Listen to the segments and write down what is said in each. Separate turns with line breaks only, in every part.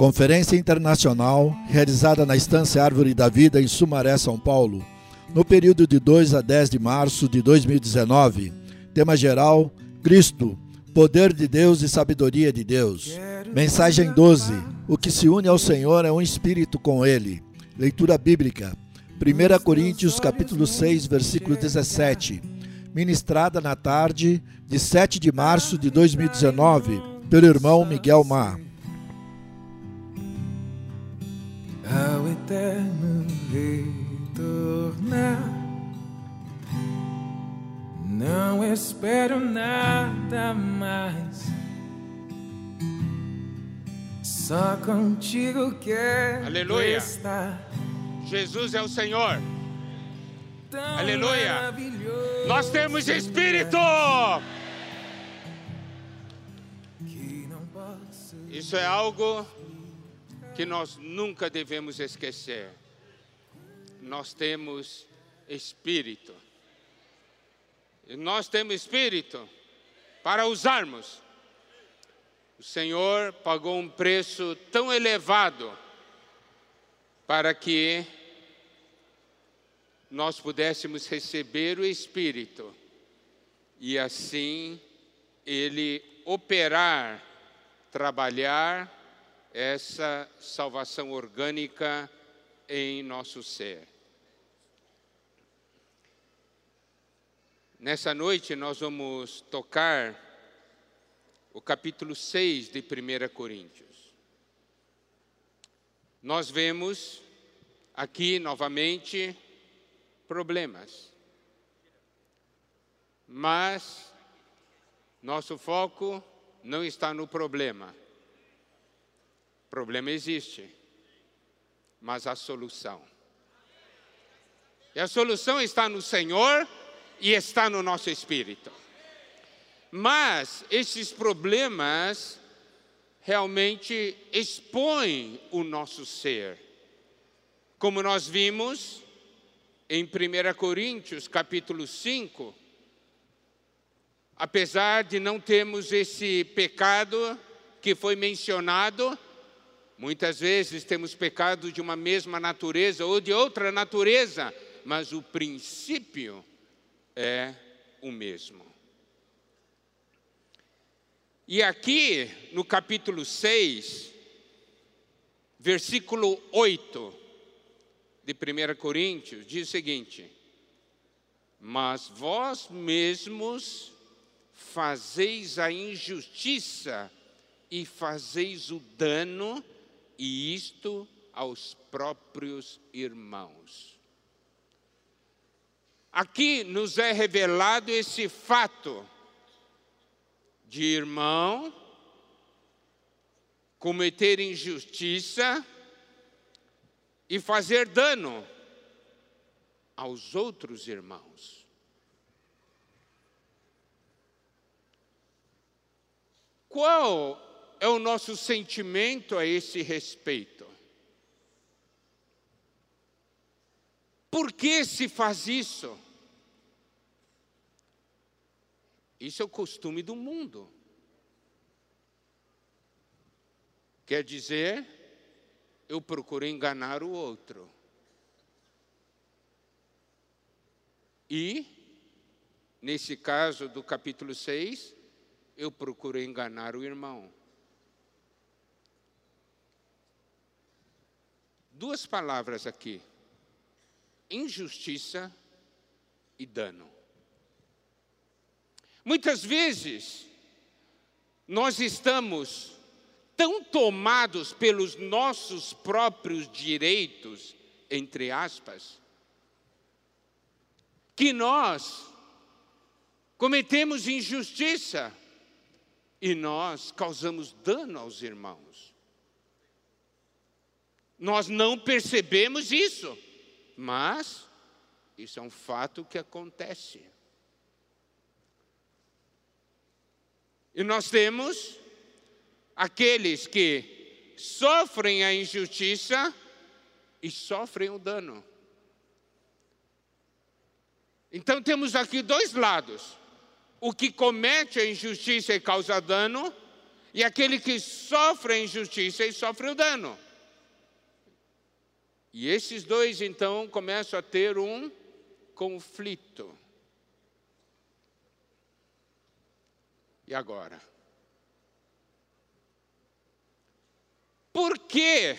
Conferência Internacional realizada na Estância Árvore da Vida em Sumaré, São Paulo, no período de 2 a 10 de março de 2019. Tema geral: Cristo, poder de Deus e sabedoria de Deus. Mensagem 12: O que se une ao Senhor é um espírito com ele. Leitura bíblica: 1 Coríntios capítulo 6, versículo 17. Ministrada na tarde de 7 de março de 2019 pelo irmão Miguel Mar.
Eterno retornar. Não espero nada mais. Só contigo quero
Aleluia.
estar.
Jesus é o Senhor.
Tão
Aleluia.
maravilhoso
Nós temos Espírito.
que não posso
Isso é algo que nós nunca devemos esquecer. Nós temos Espírito. E nós temos Espírito para usarmos. O Senhor pagou um preço tão elevado para que nós pudéssemos receber o Espírito e assim Ele operar, trabalhar essa salvação orgânica em nosso ser. Nessa noite nós vamos tocar o capítulo 6 de 1 Coríntios. Nós vemos aqui novamente problemas. Mas nosso foco não está no problema. Problema existe, mas a solução. E a solução está no Senhor e está no nosso espírito. Mas esses problemas realmente expõem o nosso ser. Como nós vimos em 1 Coríntios, capítulo 5, apesar de não termos esse pecado que foi mencionado, muitas vezes temos pecado de uma mesma natureza ou de outra natureza, mas o princípio é o mesmo. E aqui no capítulo 6, versículo 8 de 1 Coríntios, diz o seguinte: Mas vós mesmos fazeis a injustiça e fazeis o dano, e isto aos próprios irmãos. Aqui nos é revelado esse fato de irmão cometer injustiça e fazer dano aos outros irmãos. Qual é o nosso sentimento a esse respeito? Por que se faz isso? Isso é o costume do mundo. Quer dizer, eu procuro enganar o outro. E, nesse caso do capítulo 6, eu procuro enganar o irmão. Duas palavras aqui: injustiça e dano. Muitas vezes, nós estamos tão tomados pelos nossos próprios direitos, entre aspas, que nós cometemos injustiça e nós causamos dano aos irmãos. Nós não percebemos isso, mas isso é um fato que acontece. E nós temos aqueles que sofrem a injustiça e sofrem o dano. Então temos aqui dois lados: o que comete a injustiça e causa dano, E aquele que sofre a injustiça e sofre o dano. E esses dois então começam a ter um conflito. E agora? Por que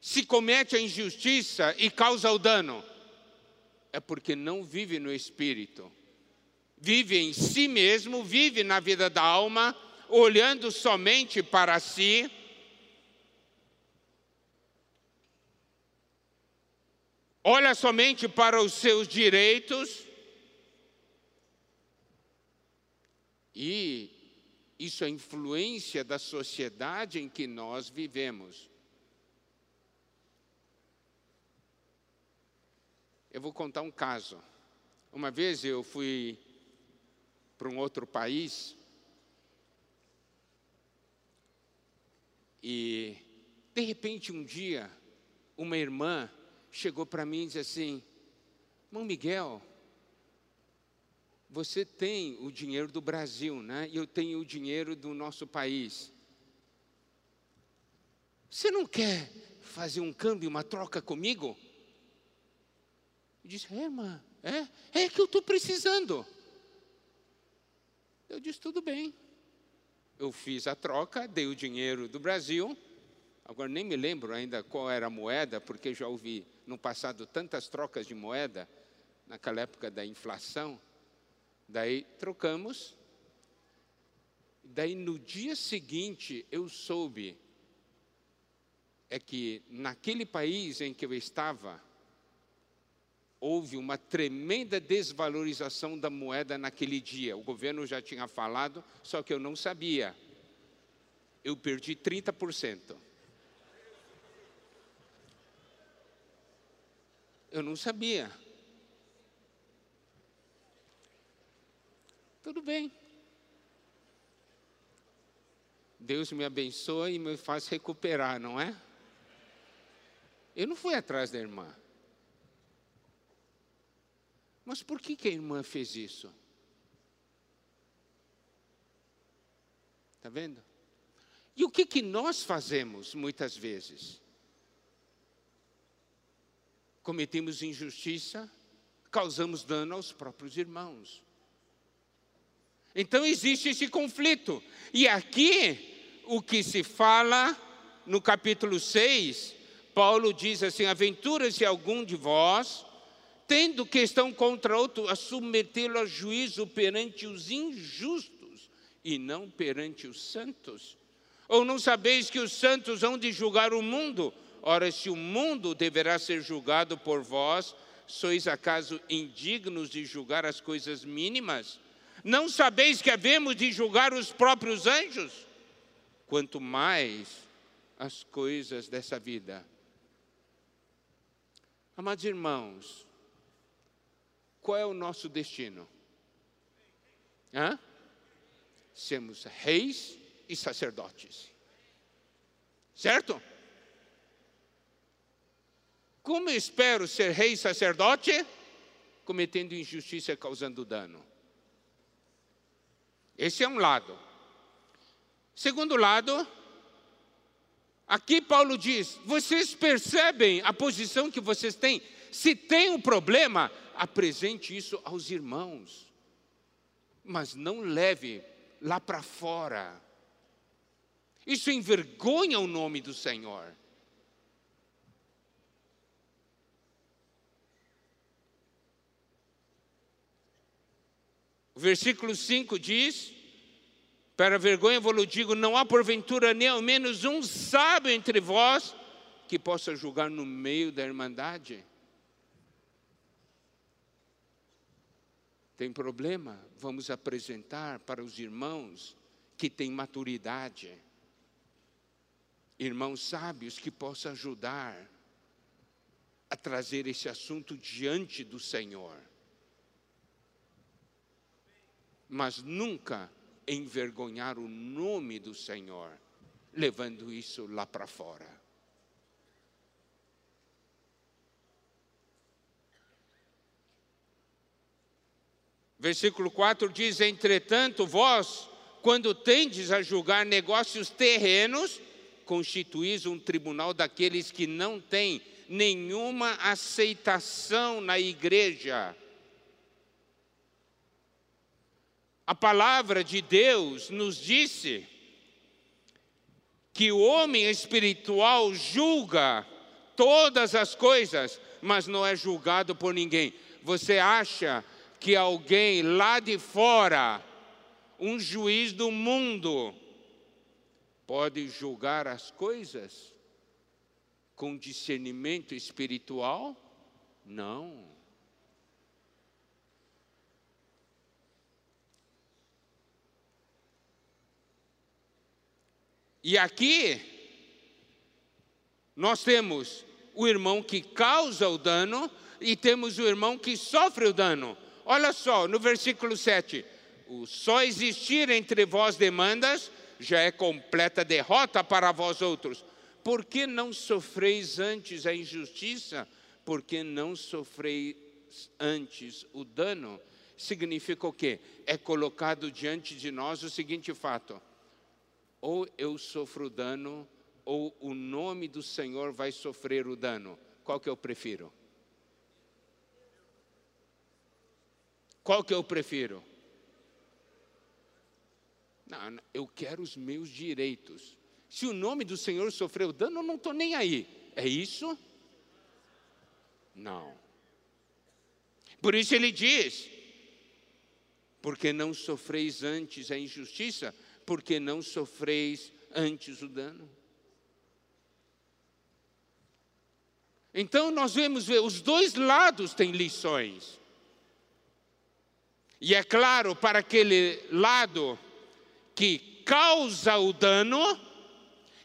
se comete a injustiça e causa o dano? É porque não vive no espírito. Vive em si mesmo, vive na vida da alma, olhando somente para si. Olha somente para os seus direitos. E isso é influência da sociedade em que nós vivemos. Eu vou contar um caso. Uma vez eu fui para um outro país e, de repente, um dia, uma irmã chegou para mim e disse assim: Irmão Miguel, você tem o dinheiro do Brasil, né? E eu tenho o dinheiro do nosso país. Você não quer fazer um câmbio, uma troca comigo? Eu disse, é, irmã, é, é que eu estou precisando. Eu disse, tudo bem. Eu fiz a troca, dei o dinheiro do Brasil. Agora nem me lembro ainda qual era a moeda, porque já ouvi no passado tantas trocas de moeda, naquela época da inflação. Daí trocamos. Daí no dia seguinte eu soube é que naquele país em que eu estava houve uma tremenda desvalorização da moeda naquele dia. O governo já tinha falado, só que eu não sabia. Eu perdi 30%. Eu não sabia. Tudo bem. Deus me abençoa e me faz recuperar, não é? Eu não fui atrás da irmã. Mas por que, que a irmã fez isso? Está vendo? E o que, que nós fazemos muitas vezes? Cometemos injustiça, causamos dano aos próprios irmãos. Então existe esse conflito. E aqui, o que se fala no capítulo 6, Paulo diz assim: Aventura-se algum de vós tendo questão contra outro, a submetê-lo a juízo perante os injustos e não perante os santos? Ou não sabeis que os santos hão de julgar o mundo? Ora, se o mundo deverá ser julgado por vós, sois acaso indignos de julgar as coisas mínimas? Não sabeis que havemos de julgar os próprios anjos? Quanto mais as coisas dessa vida. Amados irmãos, qual é o nosso destino? Hã? Sermos reis e sacerdotes. Certo? Como eu espero ser rei sacerdote? Cometendo injustiça e causando dano. Esse é um lado. Segundo lado, aqui Paulo diz: vocês percebem a posição que vocês têm? Se tem um problema, apresente isso aos irmãos, mas não leve lá para fora. Isso envergonha o nome do Senhor. O versículo 5 diz: Para vergonha vos digo, não há porventura nem ao menos um sábio entre vós que possa julgar no meio da irmandade. Tem problema? Vamos apresentar para os irmãos que têm maturidade, irmãos sábios que possam ajudar a trazer esse assunto diante do Senhor. Mas nunca envergonhar o nome do Senhor, levando isso lá para fora. Versículo 4 diz: Entretanto, vós quando tendes a julgar negócios terrenos, constituís um tribunal daqueles que não têm nenhuma aceitação na igreja. A palavra de Deus nos disse que o homem espiritual julga todas as coisas, mas não é julgado por ninguém. Você acha que alguém lá de fora, um juiz do mundo, pode julgar as coisas com discernimento espiritual? Não. E aqui, nós temos o irmão que causa o dano e temos o irmão que sofre o dano. Olha só, no versículo 7: o só existir entre vós demandas já é completa derrota para vós outros. Por que não sofreis antes a injustiça? Por que não sofreis antes o dano? Significa o quê? É colocado diante de nós o seguinte fato: ou eu sofro dano, ou o nome do Senhor vai sofrer o dano. Qual que eu prefiro? Qual que eu prefiro? Não, eu quero os meus direitos. Se o nome do Senhor sofreu dano, eu não estou nem aí. É isso? Não. Por isso ele diz: porque não sofreis antes a injustiça, porque não sofreis antes o dano. Então nós vemos os dois lados têm lições. E é claro, para aquele lado que causa o dano,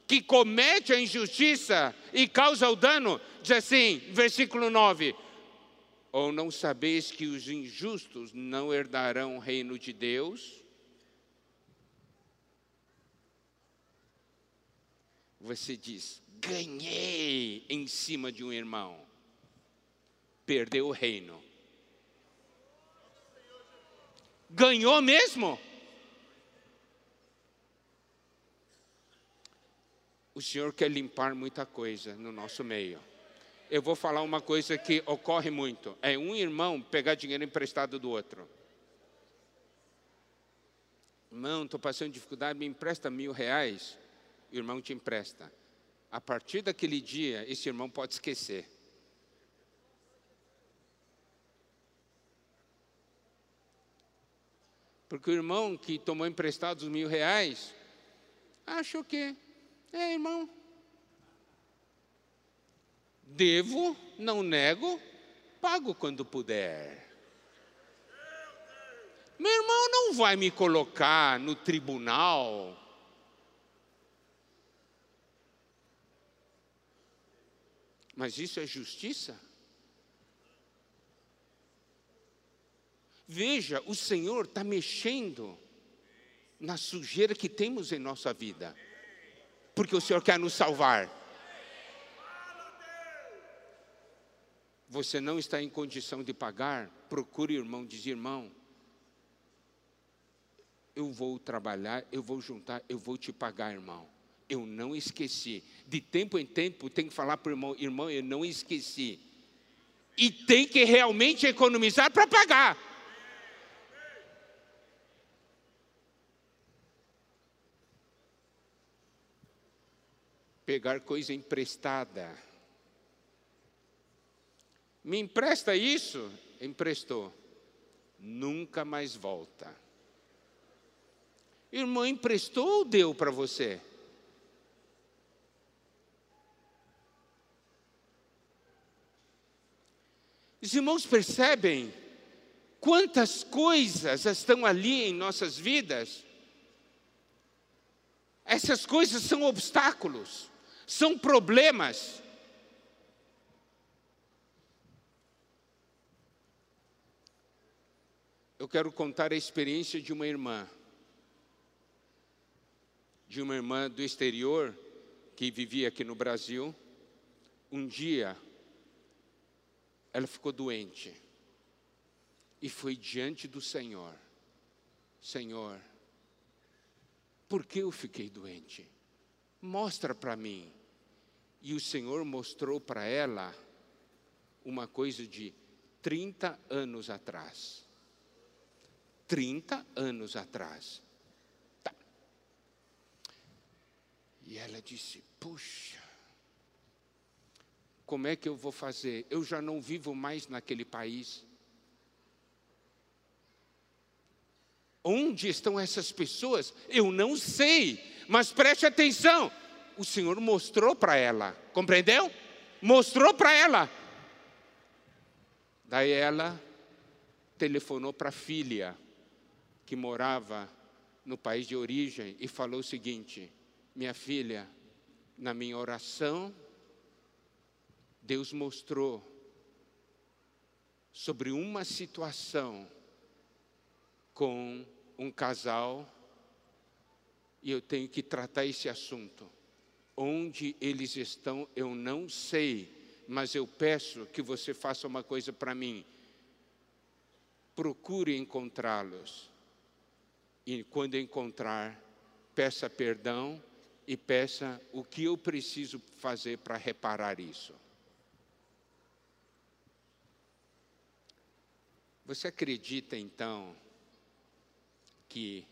que comete a injustiça e causa o dano, diz assim, versículo 9: Ou não sabeis que os injustos não herdarão o reino de Deus? Você diz: ganhei em cima de um irmão, perdeu o reino. Ganhou mesmo? O Senhor quer limpar muita coisa no nosso meio. Eu vou falar uma coisa que ocorre muito: é um irmão pegar dinheiro emprestado do outro. Irmão, estou passando dificuldade, me empresta mil reais o irmão te empresta. A partir daquele dia, esse irmão pode esquecer. Porque o irmão que tomou emprestado os mil reais, acha o quê? É, irmão. Devo, não nego, pago quando puder. Meu irmão não vai me colocar no tribunal Mas isso é justiça? Veja, o Senhor está mexendo na sujeira que temos em nossa vida, porque o Senhor quer nos salvar. Você não está em condição de pagar, procure irmão, diz irmão, eu vou trabalhar, eu vou juntar, eu vou te pagar, irmão eu não esqueci. De tempo em tempo tem que falar para o irmão, irmão, eu não esqueci. E tem que realmente economizar para pagar. Pegar coisa emprestada. Me empresta isso? Emprestou. Nunca mais volta. Irmão, emprestou ou deu para você? Os irmãos percebem quantas coisas estão ali em nossas vidas? Essas coisas são obstáculos, são problemas. Eu quero contar a experiência de uma irmã, de uma irmã do exterior que vivia aqui no Brasil. Um dia, ela ficou doente e foi diante do Senhor: Senhor, Por que eu fiquei doente? Mostra para mim. E o Senhor mostrou para ela uma coisa de 30 anos atrás. 30 anos atrás. Tá. E ela disse: Puxa, como é que eu vou fazer? Eu já não vivo mais naquele país. Onde estão essas pessoas? Eu não sei, mas preste atenção. O Senhor mostrou para ela, compreendeu? Mostrou para ela. Daí ela telefonou para a filha, que morava no país de origem, e falou o seguinte: Minha filha, na minha oração, Deus mostrou sobre uma situação com um casal e eu tenho que tratar esse assunto. Onde eles estão, eu não sei, mas eu peço que você faça uma coisa para mim. Procure encontrá-los. E quando encontrar, peça perdão e peça o que eu preciso fazer para reparar isso. Você acredita então que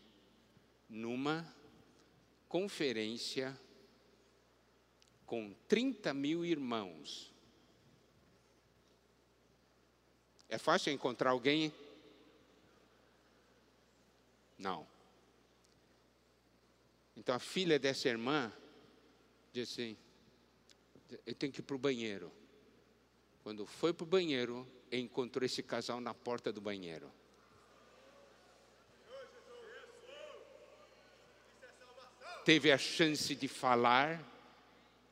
numa conferência com 30 mil irmãos, é fácil encontrar alguém? Não. Então a filha dessa irmã disse assim: eu tenho que ir para o banheiro. Quando foi para o banheiro, encontrou esse casal na porta do banheiro. teve a chance de falar,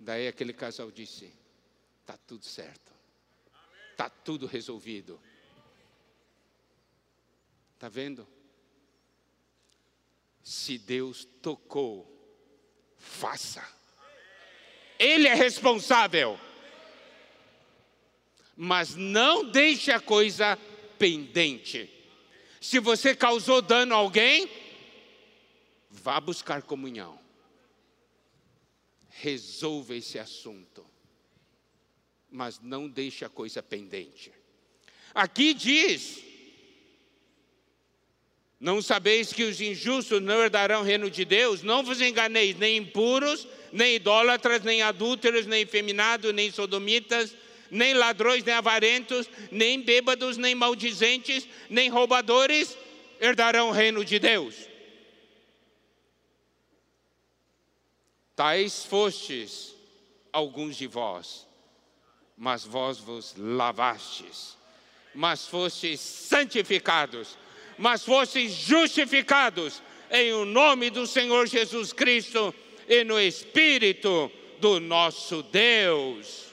daí aquele casal disse: está tudo certo, está tudo resolvido. Está vendo? Se Deus tocou, faça. Ele é responsável. Mas não deixe a coisa pendente. Se você causou dano a alguém, vá buscar comunhão resolva esse assunto, mas não deixe a coisa pendente. Aqui diz: Não sabeis que os injustos não herdarão o reino de Deus? Não vos enganeis, nem impuros, nem idólatras, nem adúlteros, nem efeminados, nem sodomitas, nem ladrões, nem avarentos, nem bêbados, nem maldizentes, nem roubadores herdarão o reino de Deus. Tais fostes alguns de vós, mas vós vos lavastes, mas fostes santificados, mas fostes justificados em o nome do Senhor Jesus Cristo e no Espírito do nosso Deus.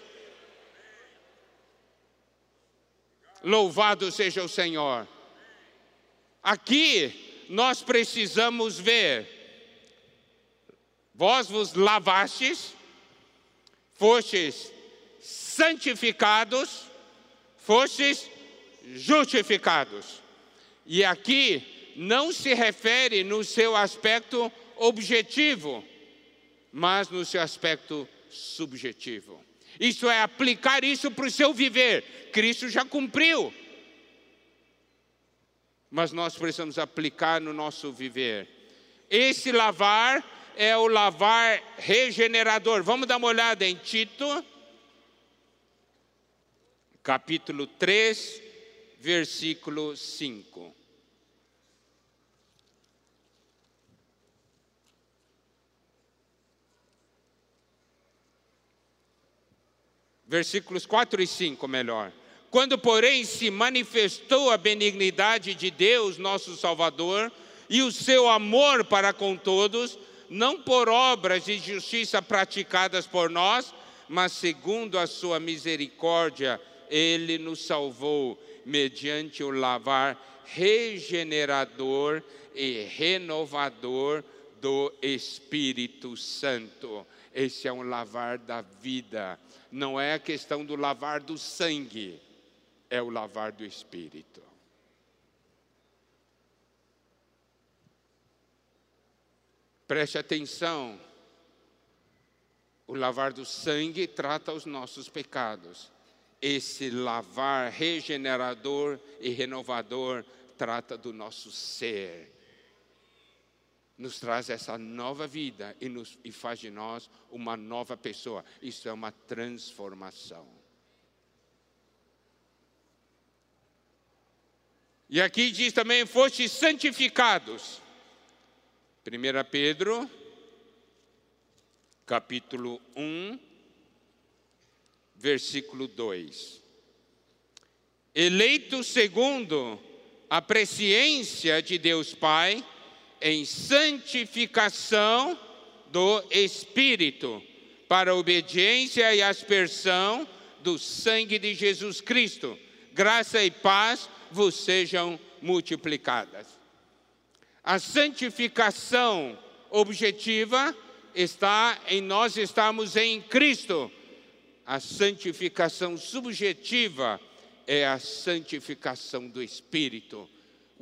Louvado seja o Senhor. Aqui nós precisamos ver Vós vos lavastes, fostes santificados, fostes justificados. E aqui não se refere no seu aspecto objetivo, mas no seu aspecto subjetivo. Isso é aplicar isso para o seu viver. Cristo já cumpriu. Mas nós precisamos aplicar no nosso viver. Esse lavar é o lavar regenerador. Vamos dar uma olhada em Tito, capítulo 3, versículo 5. Versículos 4 e 5, melhor. Quando, porém, se manifestou a benignidade de Deus, nosso Salvador, e o seu amor para com todos, não por obras de justiça praticadas por nós, mas segundo a sua misericórdia, ele nos salvou mediante o lavar regenerador e renovador do Espírito Santo. Esse é um lavar da vida, não é a questão do lavar do sangue, é o lavar do Espírito. Preste atenção. O lavar do sangue trata os nossos pecados. Esse lavar regenerador e renovador trata do nosso ser. Nos traz essa nova vida e, nos, e faz de nós uma nova pessoa. Isso é uma transformação. E aqui diz também: foste santificados. 1 Pedro, capítulo 1, versículo 2. Eleito segundo a presciência de Deus Pai, em santificação do Espírito, para obediência e aspersão do sangue de Jesus Cristo. Graça e paz vos sejam multiplicadas. A santificação objetiva está em nós estamos em Cristo. A santificação subjetiva é a santificação do Espírito.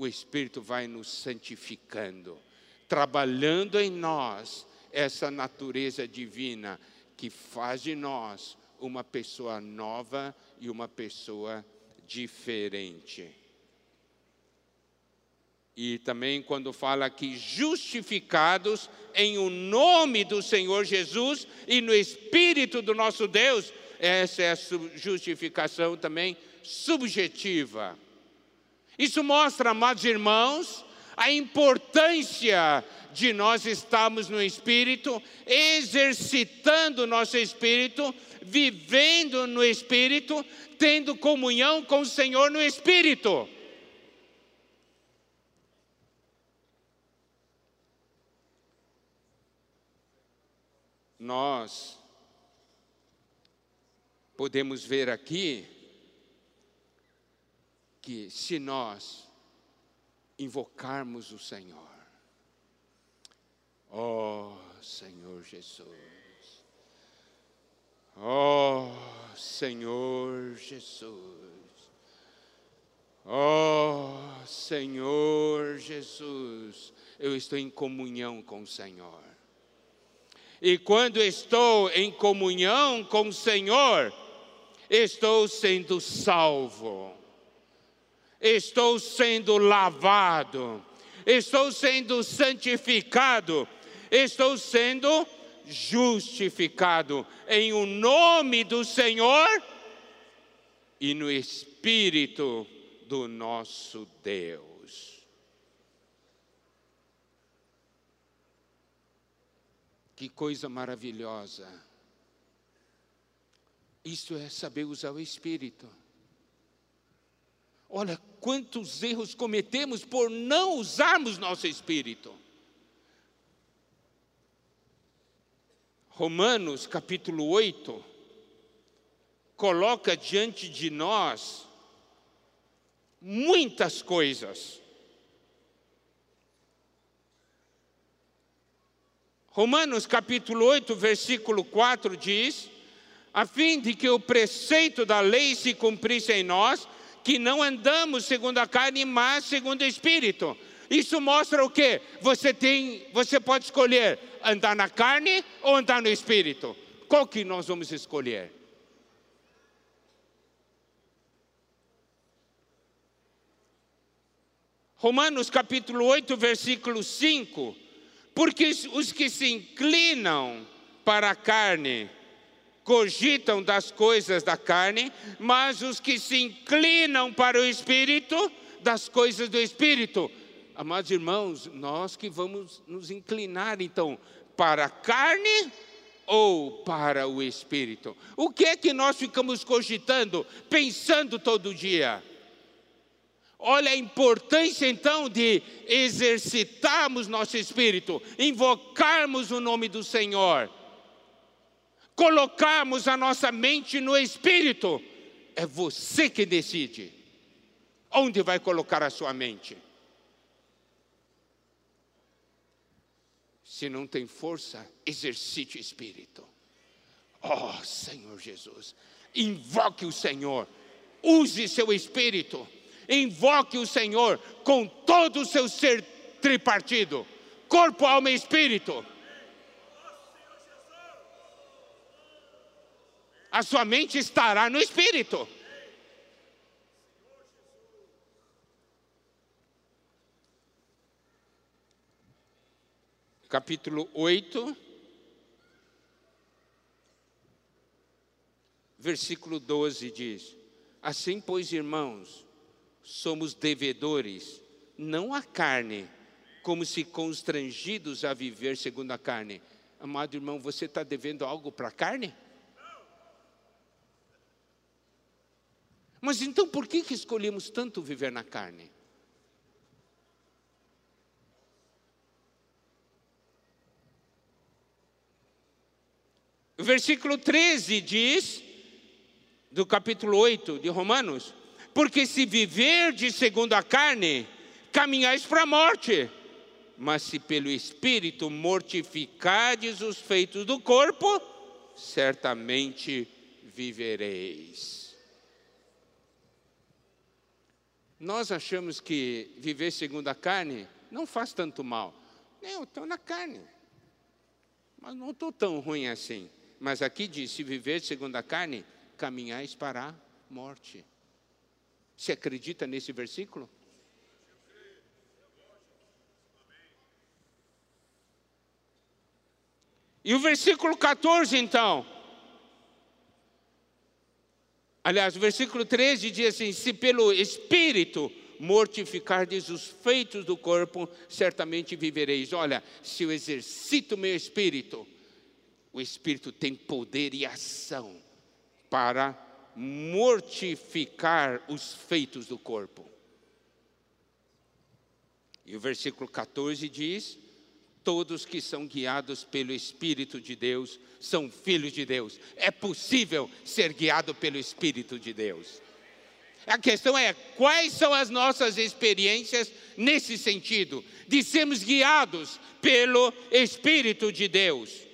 O Espírito vai nos santificando, trabalhando em nós essa natureza divina que faz de nós uma pessoa nova e uma pessoa diferente. E também quando fala aqui justificados em o nome do Senhor Jesus e no Espírito do nosso Deus, essa é a justificação também subjetiva. Isso mostra, amados irmãos, a importância de nós estarmos no Espírito, exercitando o nosso Espírito, vivendo no Espírito, tendo comunhão com o Senhor no Espírito. nós podemos ver aqui que se nós invocarmos o Senhor, ó oh, Senhor Jesus, ó oh, Senhor Jesus, ó oh, Senhor Jesus, eu estou em comunhão com o Senhor. E quando estou em comunhão com o Senhor, estou sendo salvo, estou sendo lavado, estou sendo santificado, estou sendo justificado em o nome do Senhor e no Espírito do nosso Deus. Que coisa maravilhosa. Isso é saber usar o Espírito. Olha quantos erros cometemos por não usarmos nosso Espírito. Romanos capítulo 8 coloca diante de nós muitas coisas Romanos capítulo 8, versículo 4 diz: a fim de que o preceito da lei se cumprisse em nós, que não andamos segundo a carne, mas segundo o espírito. Isso mostra o quê? Você tem, você pode escolher andar na carne ou andar no espírito. Qual que nós vamos escolher? Romanos capítulo 8, versículo 5 porque os que se inclinam para a carne cogitam das coisas da carne, mas os que se inclinam para o espírito, das coisas do espírito. Amados irmãos, nós que vamos nos inclinar então para a carne ou para o espírito? O que é que nós ficamos cogitando, pensando todo dia? Olha a importância então de exercitarmos nosso espírito, invocarmos o nome do Senhor, colocarmos a nossa mente no espírito. É você que decide onde vai colocar a sua mente. Se não tem força, exercite o espírito. Oh, Senhor Jesus, invoque o Senhor, use seu espírito invoque o Senhor com todo o seu ser tripartido, corpo, alma e espírito. A sua mente estará no espírito. Capítulo 8, versículo 12 diz: Assim, pois, irmãos, somos devedores, não à carne, como se constrangidos a viver segundo a carne. Amado irmão, você está devendo algo para a carne? Mas então por que, que escolhemos tanto viver na carne? O versículo 13 diz, do capítulo 8 de Romanos, porque se viver de segundo a carne, caminhais para a morte, mas se pelo Espírito mortificardes os feitos do corpo, certamente vivereis. Nós achamos que viver segundo a carne não faz tanto mal. Eu estou na carne, mas não estou tão ruim assim. Mas aqui diz: se viver segundo a carne, caminhais para a morte. Você acredita nesse versículo? E o versículo 14, então. Aliás, o versículo 13 diz assim: Se pelo Espírito mortificardes os feitos do corpo, certamente vivereis. Olha, se eu exercito meu espírito, o Espírito tem poder e ação para mortificar os feitos do corpo. E o versículo 14 diz: Todos que são guiados pelo Espírito de Deus são filhos de Deus. É possível ser guiado pelo Espírito de Deus. A questão é quais são as nossas experiências nesse sentido, de sermos guiados pelo Espírito de Deus.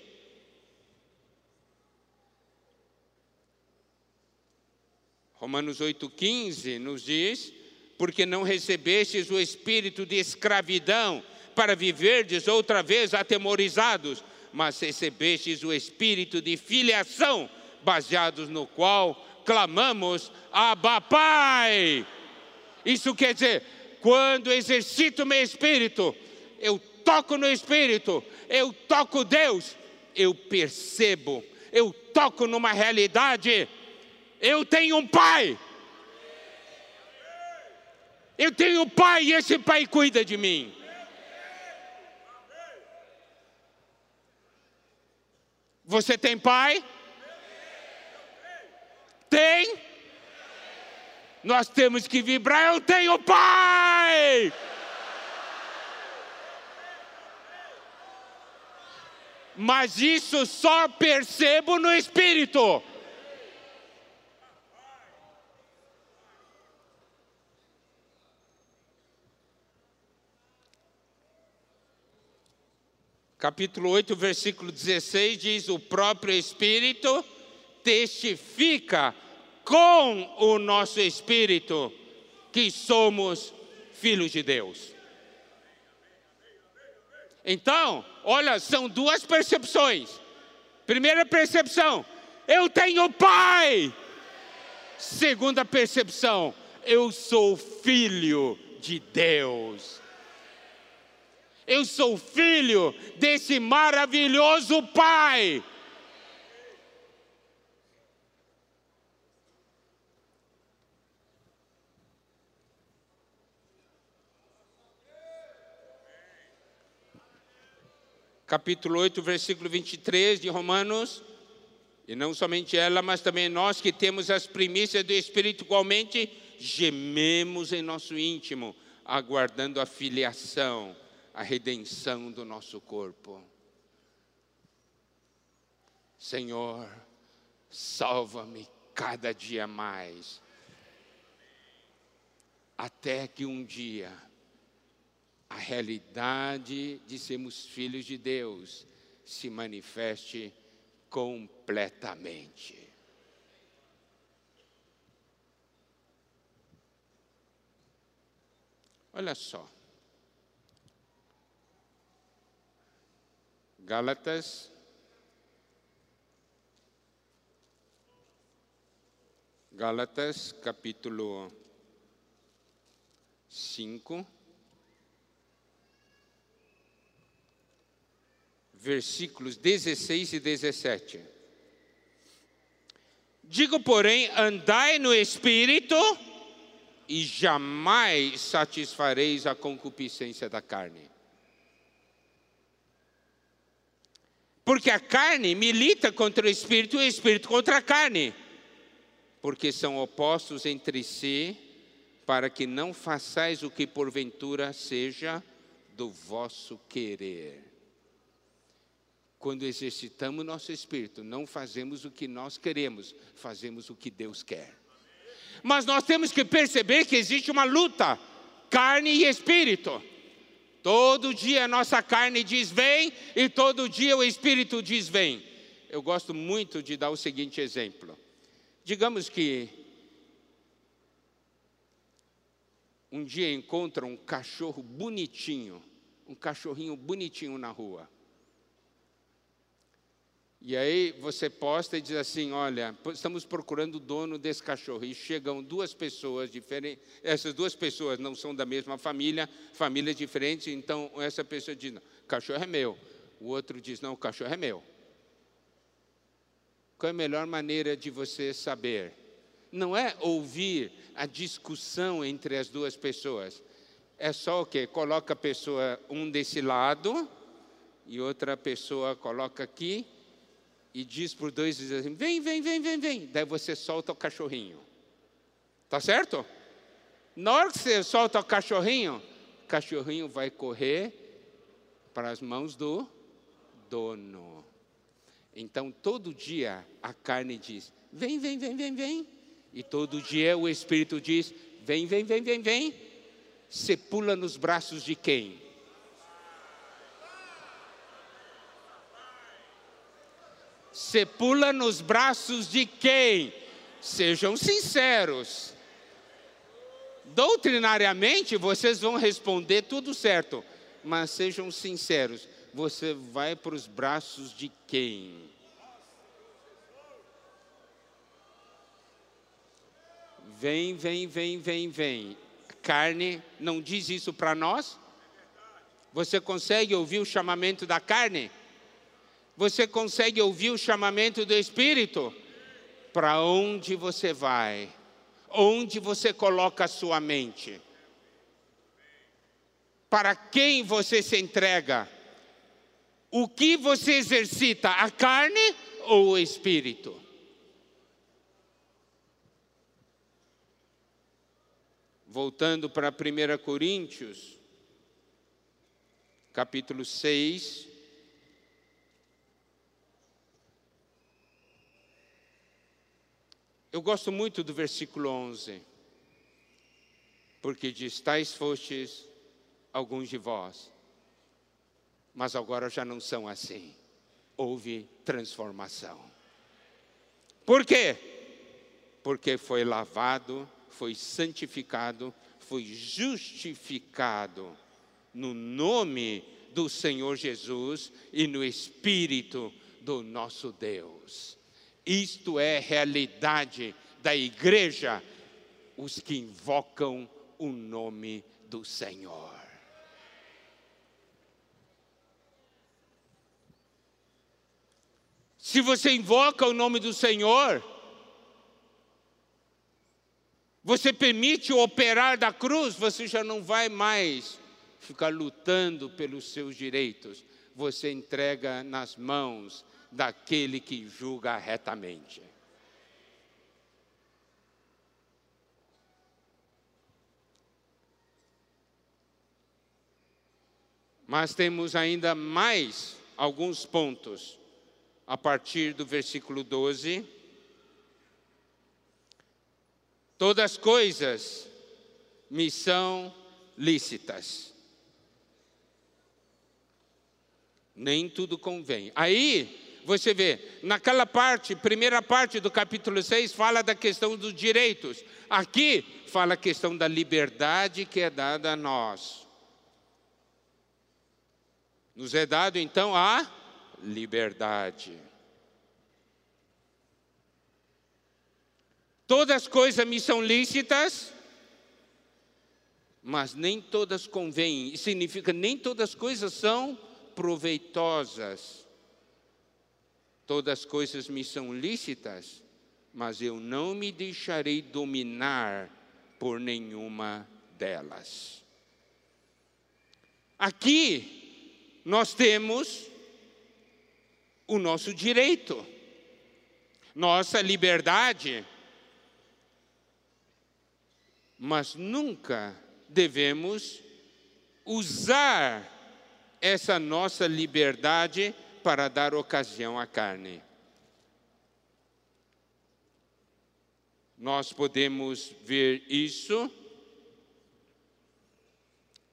Romanos 8,15 nos diz: Porque não recebestes o espírito de escravidão para viverdes outra vez atemorizados, mas recebestes o espírito de filiação, baseados no qual clamamos Abba Pai. Isso quer dizer, quando exercito meu espírito, eu toco no espírito, eu toco Deus, eu percebo, eu toco numa realidade eu tenho um pai. Eu tenho um pai e esse pai cuida de mim. Você tem pai? Tem? Nós temos que vibrar. Eu tenho pai! Mas isso só percebo no espírito. Capítulo 8, versículo 16 diz: O próprio Espírito testifica com o nosso espírito que somos filhos de Deus. Então, olha, são duas percepções. Primeira percepção, eu tenho pai. Segunda percepção, eu sou filho de Deus. Eu sou filho desse maravilhoso Pai. Capítulo 8, versículo 23 de Romanos. E não somente ela, mas também nós que temos as primícias do Espírito igualmente, gememos em nosso íntimo, aguardando a filiação a redenção do nosso corpo. Senhor, salva-me cada dia mais, até que um dia a realidade de sermos filhos de Deus se manifeste completamente. Olha só. Gálatas. Gálatas, capítulo 5. Versículos 16 e 17. Digo, porém, andai no espírito e jamais satisfareis a concupiscência da carne. Porque a carne milita contra o espírito e o espírito contra a carne, porque são opostos entre si, para que não façais o que porventura seja do vosso querer. Quando exercitamos nosso espírito, não fazemos o que nós queremos, fazemos o que Deus quer. Mas nós temos que perceber que existe uma luta, carne e espírito. Todo dia a nossa carne diz vem e todo dia o espírito diz vem. Eu gosto muito de dar o seguinte exemplo. Digamos que um dia encontra um cachorro bonitinho, um cachorrinho bonitinho na rua. E aí você posta e diz assim: olha, estamos procurando o dono desse cachorro. E chegam duas pessoas diferentes. Essas duas pessoas não são da mesma família, famílias diferentes. Então essa pessoa diz: não, o cachorro é meu. O outro diz: não, o cachorro é meu. Qual é a melhor maneira de você saber? Não é ouvir a discussão entre as duas pessoas. É só o quê? Coloca a pessoa um desse lado e outra pessoa coloca aqui e diz por dois, diz assim, vem, vem, vem, vem, vem. Daí você solta o cachorrinho. Tá certo? Na hora que você solta o cachorrinho, o cachorrinho vai correr para as mãos do dono. Então, todo dia a carne diz: vem, vem, vem, vem, vem. E todo dia o Espírito diz: vem, vem, vem, vem, vem. Você pula nos braços de quem? Você pula nos braços de quem? Sejam sinceros. Doutrinariamente, vocês vão responder tudo certo, mas sejam sinceros. Você vai para os braços de quem? Vem, vem, vem, vem, vem. Carne não diz isso para nós? Você consegue ouvir o chamamento da carne? Você consegue ouvir o chamamento do Espírito? Para onde você vai? Onde você coloca a sua mente? Para quem você se entrega? O que você exercita, a carne ou o espírito? Voltando para 1 Coríntios, capítulo 6, Eu gosto muito do versículo 11, porque diz: Tais fostes alguns de vós, mas agora já não são assim. Houve transformação. Por quê? Porque foi lavado, foi santificado, foi justificado no nome do Senhor Jesus e no Espírito do nosso Deus. Isto é realidade da igreja, os que invocam o nome do Senhor. Se você invoca o nome do Senhor, você permite o operar da cruz, você já não vai mais ficar lutando pelos seus direitos. Você entrega nas mãos daquele que julga retamente. Mas temos ainda mais alguns pontos a partir do versículo 12. Todas as coisas me são lícitas. Nem tudo convém. Aí você vê, naquela parte, primeira parte do capítulo 6, fala da questão dos direitos. Aqui fala a questão da liberdade que é dada a nós. Nos é dado então a liberdade. Todas as coisas me são lícitas, mas nem todas convêm. Significa nem todas as coisas são proveitosas. Todas as coisas me são lícitas, mas eu não me deixarei dominar por nenhuma delas. Aqui nós temos o nosso direito, nossa liberdade, mas nunca devemos usar essa nossa liberdade para dar ocasião à carne. Nós podemos ver isso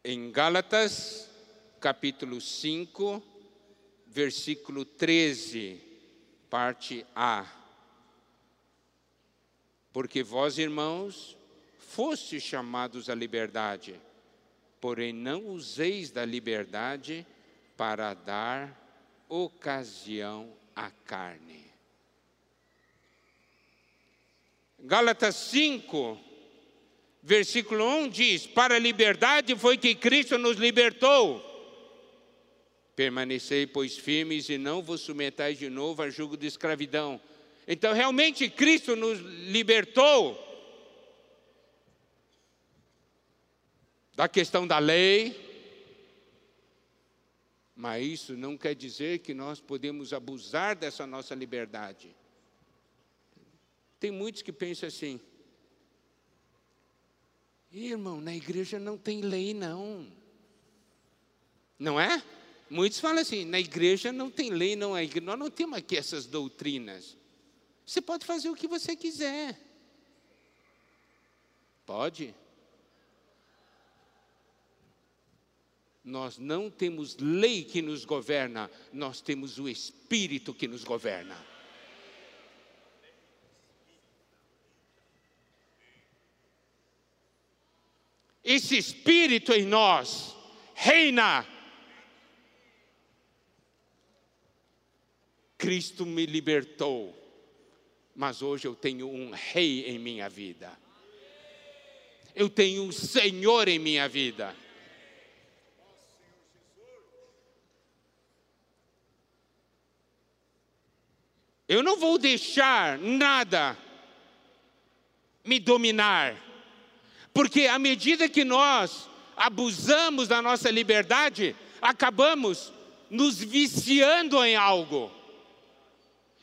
em Gálatas, capítulo 5, versículo 13, parte A. Porque vós, irmãos, fostes chamados à liberdade, porém não useis da liberdade para dar ocasião à carne. Gálatas 5, versículo 1 diz: Para a liberdade foi que Cristo nos libertou. Permanecei, pois, firmes e não vos submetais de novo a jugo de escravidão. Então, realmente, Cristo nos libertou da questão da lei, mas isso não quer dizer que nós podemos abusar dessa nossa liberdade. Tem muitos que pensam assim, irmão, na igreja não tem lei, não. Não é? Muitos falam assim, na igreja não tem lei, não é nós não temos aqui essas doutrinas. Você pode fazer o que você quiser. Pode. Nós não temos lei que nos governa, nós temos o Espírito que nos governa. Esse Espírito em nós reina. Cristo me libertou, mas hoje eu tenho um Rei em minha vida. Eu tenho um Senhor em minha vida. Eu não vou deixar nada me dominar, porque à medida que nós abusamos da nossa liberdade, acabamos nos viciando em algo.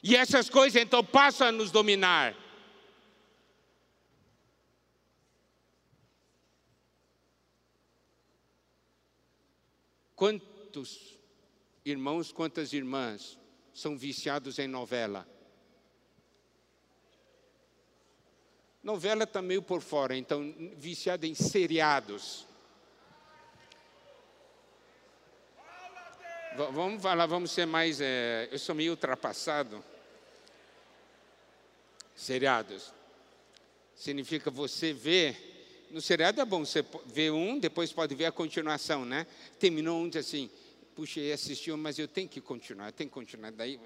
E essas coisas então passam a nos dominar. Quantos irmãos, quantas irmãs são viciados em novela. Novela está meio por fora, então viciado em seriados. V vamos falar, vamos ser mais. É, eu sou meio ultrapassado. Seriados. Significa você ver. No seriado é bom, você vê um, depois pode ver a continuação, né? Terminou um diz assim, puxa, assistiu, mas eu tenho que continuar, eu tenho que continuar. Daí,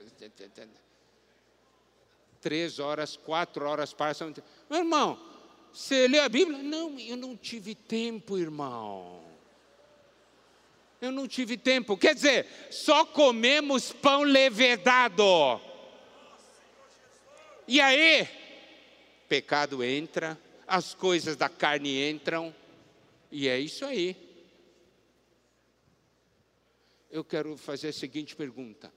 três horas, quatro horas passam. Meu irmão, você lê a Bíblia? Não, eu não tive tempo, irmão. Eu não tive tempo. Quer dizer, só comemos pão levedado. E aí, pecado entra, as coisas da carne entram, e é isso aí eu quero fazer a seguinte pergunta: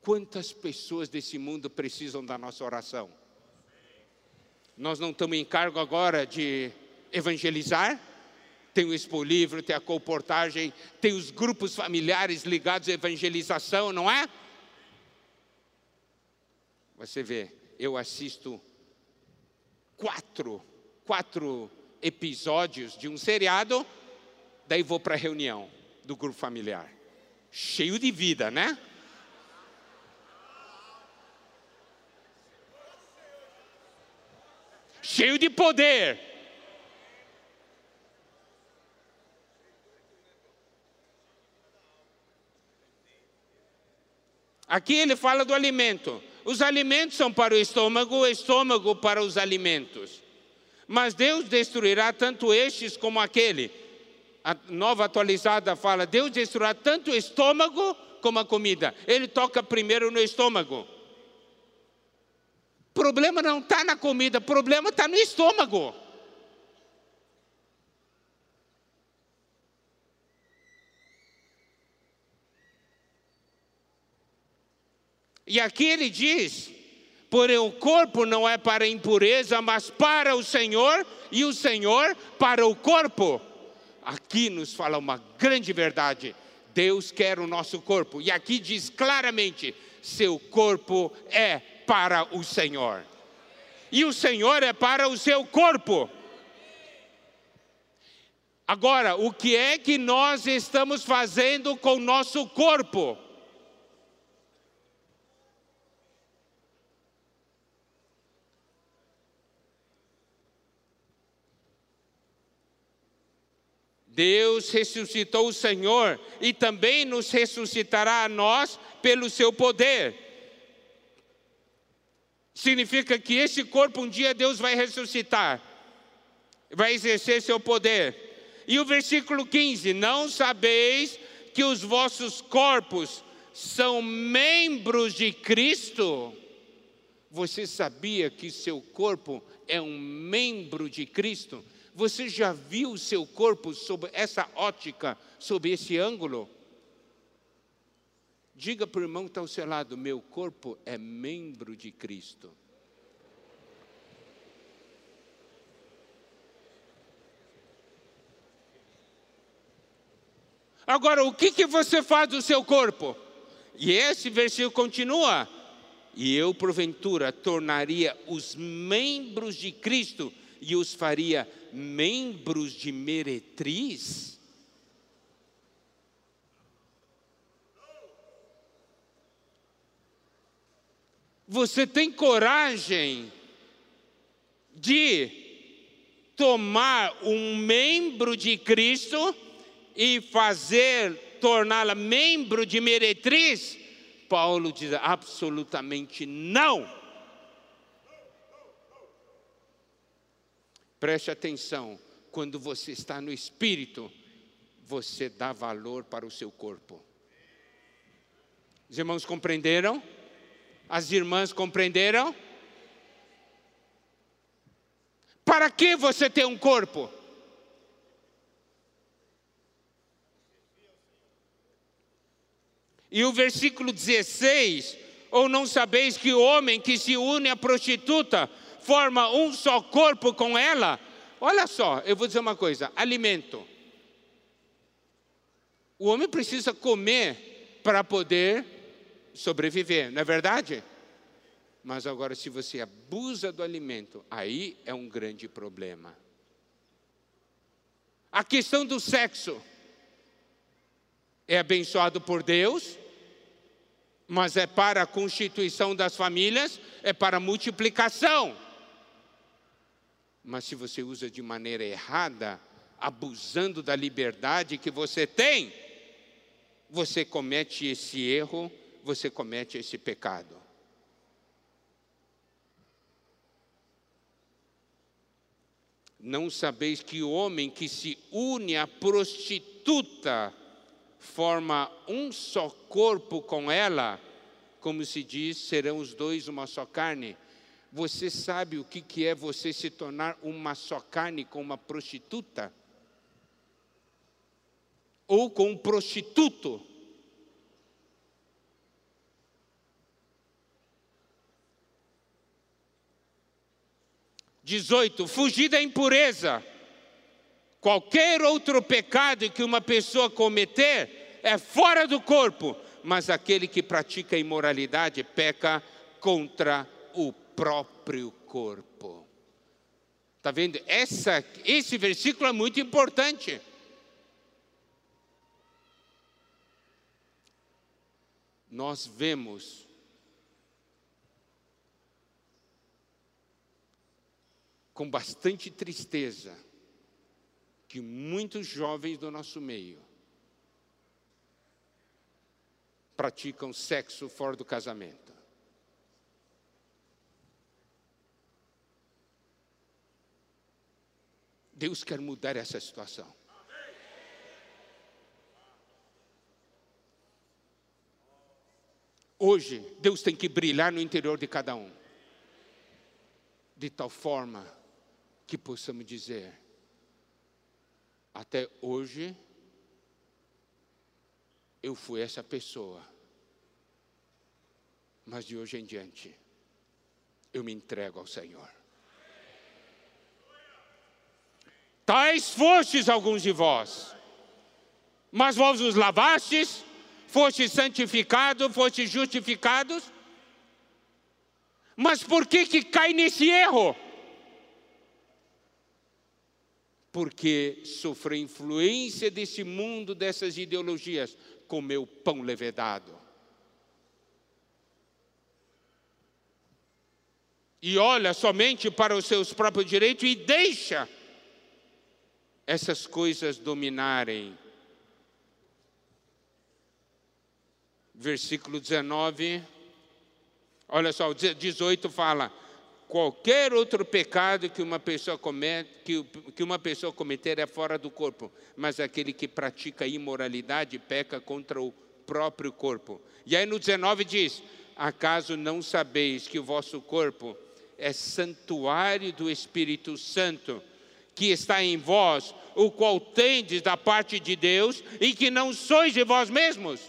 quantas pessoas desse mundo precisam da nossa oração? Nós não estamos em cargo agora de evangelizar? Tem o Expo Livro, tem a comportagem, tem os grupos familiares ligados à evangelização, não é? Você vê, eu assisto quatro, quatro episódios de um seriado, daí vou para a reunião do grupo familiar cheio de vida, né? Cheio de poder. Aqui ele fala do alimento. Os alimentos são para o estômago, o estômago para os alimentos. Mas Deus destruirá tanto estes como aquele. A nova atualizada fala: Deus destruirá tanto o estômago como a comida. Ele toca primeiro no estômago. Problema não está na comida, problema está no estômago. E aqui ele diz: porém o corpo não é para impureza, mas para o Senhor, e o Senhor para o corpo. Aqui nos fala uma grande verdade. Deus quer o nosso corpo, e aqui diz claramente: seu corpo é para o Senhor, e o Senhor é para o seu corpo. Agora, o que é que nós estamos fazendo com o nosso corpo? Deus ressuscitou o Senhor e também nos ressuscitará a nós pelo seu poder. Significa que esse corpo um dia Deus vai ressuscitar, vai exercer seu poder. E o versículo 15: Não sabeis que os vossos corpos são membros de Cristo? Você sabia que seu corpo é um membro de Cristo? Você já viu o seu corpo sob essa ótica, sob esse ângulo? Diga para o irmão que está ao seu lado: meu corpo é membro de Cristo. Agora, o que, que você faz do seu corpo? E esse versículo continua: E eu, porventura, tornaria os membros de Cristo e os faria membros de meretriz? Você tem coragem de tomar um membro de Cristo e fazer, torná-la membro de meretriz? Paulo diz absolutamente não. Preste atenção, quando você está no espírito, você dá valor para o seu corpo. Os irmãos compreenderam? As irmãs compreenderam? Para que você tem um corpo? E o versículo 16: Ou não sabeis que o homem que se une à prostituta forma um só corpo com ela. Olha só, eu vou dizer uma coisa: alimento. O homem precisa comer para poder sobreviver, não é verdade? Mas agora, se você abusa do alimento, aí é um grande problema. A questão do sexo é abençoado por Deus, mas é para a constituição das famílias, é para a multiplicação. Mas se você usa de maneira errada, abusando da liberdade que você tem, você comete esse erro, você comete esse pecado. Não sabeis que o homem que se une à prostituta forma um só corpo com ela, como se diz, serão os dois uma só carne. Você sabe o que, é você se tornar uma só carne com uma prostituta? Ou com um prostituto? Dezoito, fugir da impureza. Qualquer outro pecado que uma pessoa cometer é fora do corpo, mas aquele que pratica imoralidade peca contra o próprio corpo. Está vendo? Essa, esse versículo é muito importante. Nós vemos com bastante tristeza que muitos jovens do nosso meio praticam sexo fora do casamento. Deus quer mudar essa situação. Hoje, Deus tem que brilhar no interior de cada um, de tal forma que possamos dizer: até hoje, eu fui essa pessoa, mas de hoje em diante, eu me entrego ao Senhor. Tais fostes alguns de vós, mas vós os lavastes, fostes santificados, fostes justificados. Mas por que que cai nesse erro? Porque sofreu influência desse mundo, dessas ideologias, comeu pão levedado. E olha somente para os seus próprios direitos e deixa essas coisas dominarem. Versículo 19, olha só, o 18 fala: qualquer outro pecado que uma pessoa comete, que, que uma pessoa cometer é fora do corpo, mas aquele que pratica imoralidade peca contra o próprio corpo. E aí no 19 diz: acaso não sabeis que o vosso corpo é santuário do Espírito Santo? Que está em vós, o qual tendes da parte de Deus e que não sois de vós mesmos.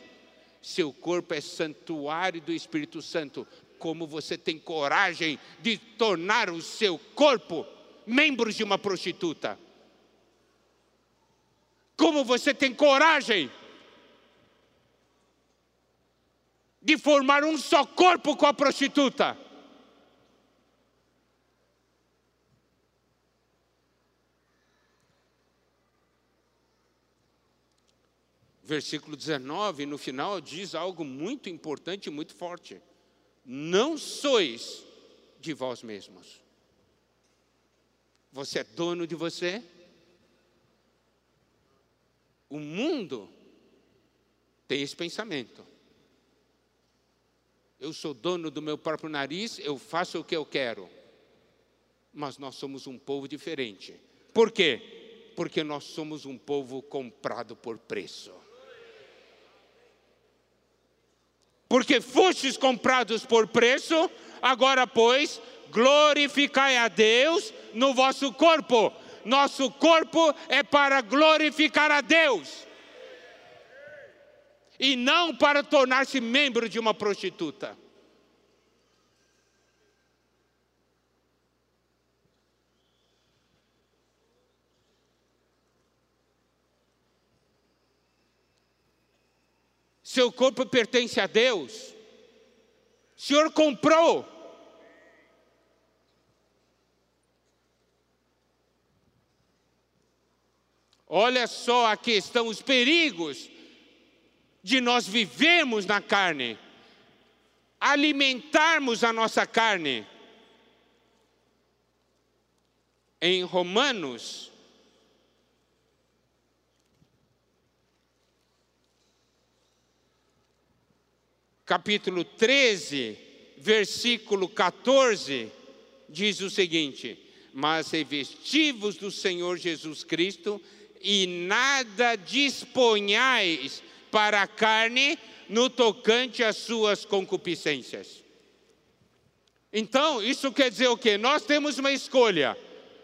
Seu corpo é santuário do Espírito Santo. Como você tem coragem de tornar o seu corpo membros de uma prostituta? Como você tem coragem de formar um só corpo com a prostituta? Versículo 19, no final, diz algo muito importante e muito forte: Não sois de vós mesmos. Você é dono de você? O mundo tem esse pensamento. Eu sou dono do meu próprio nariz, eu faço o que eu quero. Mas nós somos um povo diferente. Por quê? Porque nós somos um povo comprado por preço. Porque fostes comprados por preço, agora, pois, glorificai a Deus no vosso corpo. Nosso corpo é para glorificar a Deus. E não para tornar-se membro de uma prostituta. Seu corpo pertence a Deus. O Senhor comprou. Olha só a questão, os perigos de nós vivermos na carne, alimentarmos a nossa carne. Em Romanos, capítulo 13, versículo 14, diz o seguinte: Mas revestivos do Senhor Jesus Cristo e nada disponhais para a carne no tocante às suas concupiscências. Então, isso quer dizer o quê? Nós temos uma escolha.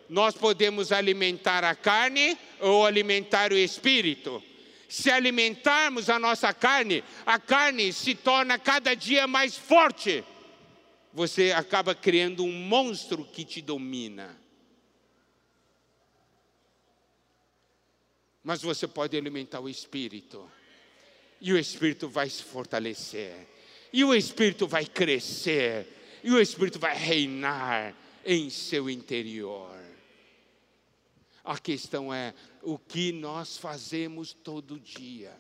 Nós podemos alimentar a carne ou alimentar o espírito se alimentarmos a nossa carne, a carne se torna cada dia mais forte. Você acaba criando um monstro que te domina. Mas você pode alimentar o espírito. E o espírito vai se fortalecer. E o espírito vai crescer. E o espírito vai reinar em seu interior. A questão é o que nós fazemos todo dia.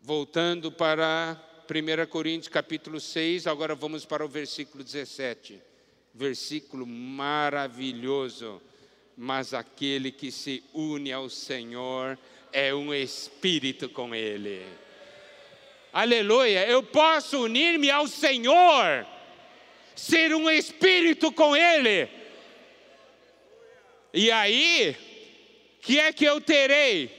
Voltando para 1 Coríntios capítulo 6, agora vamos para o versículo 17. Versículo maravilhoso. mas aquele que se une ao Senhor é um espírito com Ele. Aleluia! Eu posso unir-me ao Senhor, ser um espírito com Ele. E aí, que é que eu terei?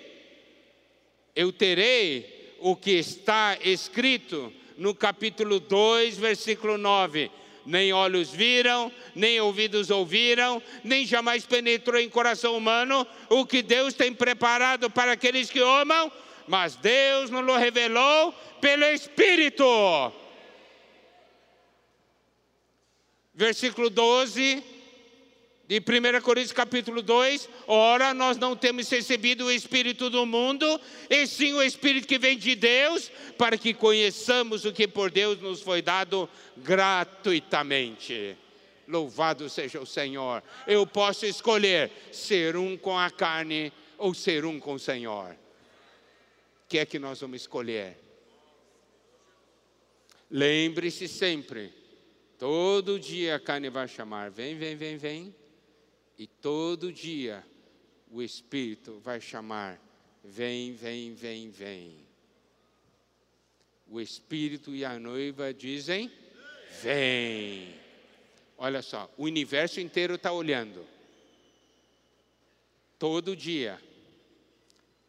Eu terei o que está escrito no capítulo 2, versículo 9: Nem olhos viram, nem ouvidos ouviram, nem jamais penetrou em coração humano o que Deus tem preparado para aqueles que amam, mas Deus nos revelou pelo Espírito. Versículo 12 de 1 Coríntios capítulo 2, ora nós não temos recebido o Espírito do mundo, e sim o Espírito que vem de Deus, para que conheçamos o que por Deus nos foi dado gratuitamente. Louvado seja o Senhor. Eu posso escolher ser um com a carne ou ser um com o Senhor. Que é que nós vamos escolher? Lembre-se sempre, todo dia a carne vai chamar: vem, vem, vem, vem. E todo dia o Espírito vai chamar: vem, vem, vem, vem. O Espírito e a noiva dizem: vem. Olha só, o universo inteiro está olhando. Todo dia.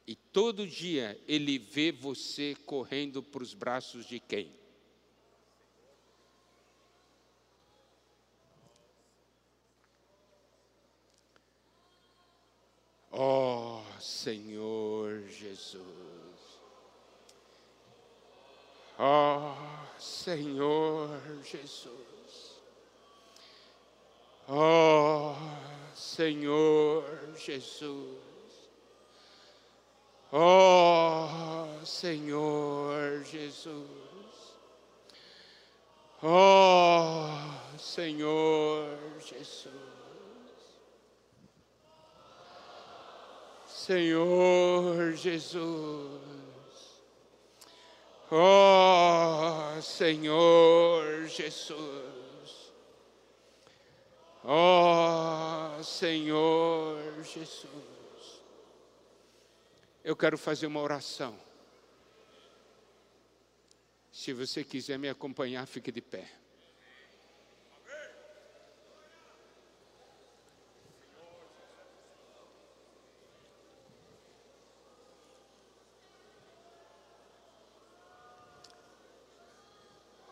E todo dia ele vê você correndo para os braços de quem? Ó oh, Senhor Jesus. Ó oh, Senhor Jesus. Ó oh, Senhor Jesus. Ó Senhor Jesus. Ó Senhor Jesus. Senhor Jesus. Oh, Senhor Jesus. Oh, Senhor Jesus. Eu quero fazer uma oração. Se você quiser me acompanhar, fique de pé.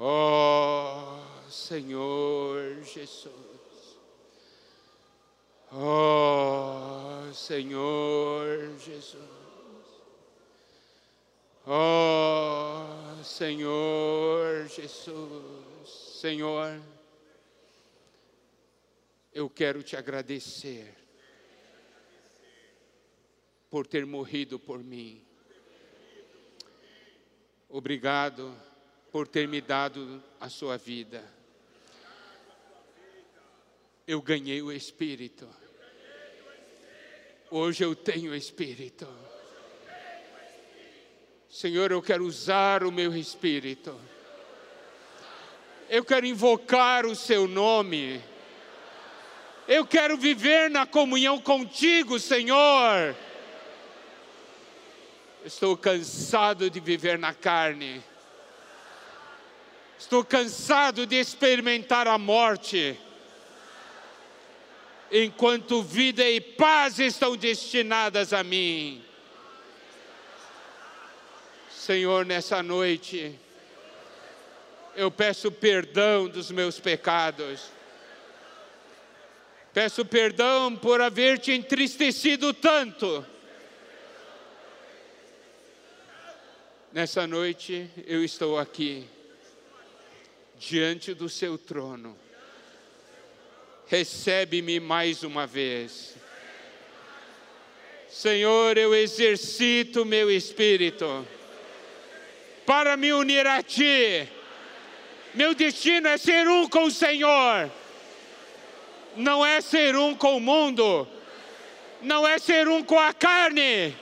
Oh, Senhor Jesus. Oh, Senhor Jesus. Oh, Senhor Jesus. Senhor, eu quero te agradecer por ter morrido por mim. Obrigado por ter me dado a sua vida. Eu ganhei o Espírito. Hoje eu tenho Espírito. Senhor, eu quero usar o meu Espírito. Eu quero invocar o Seu nome. Eu quero viver na comunhão contigo, Senhor. Estou cansado de viver na carne. Estou cansado de experimentar a morte, enquanto vida e paz estão destinadas a mim. Senhor, nessa noite, eu peço perdão dos meus pecados. Peço perdão por haver te entristecido tanto. Nessa noite eu estou aqui diante do seu trono. Recebe-me mais uma vez. Senhor, eu exercito meu espírito para me unir a Ti. Meu destino é ser um com o Senhor, não é ser um com o mundo, não é ser um com a carne.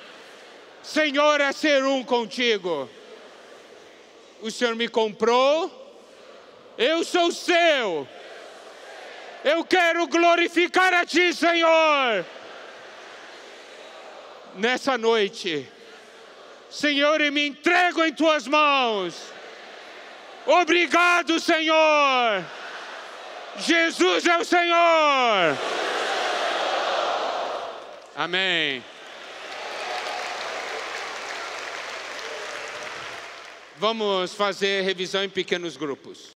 Senhor, é ser um contigo. O Senhor me comprou eu sou seu. Eu quero glorificar a Ti, Senhor. nessa noite. Senhor, eu me entrego em tuas mãos. Obrigado, Senhor. Jesus é o Senhor. Amém. Vamos fazer revisão em pequenos grupos.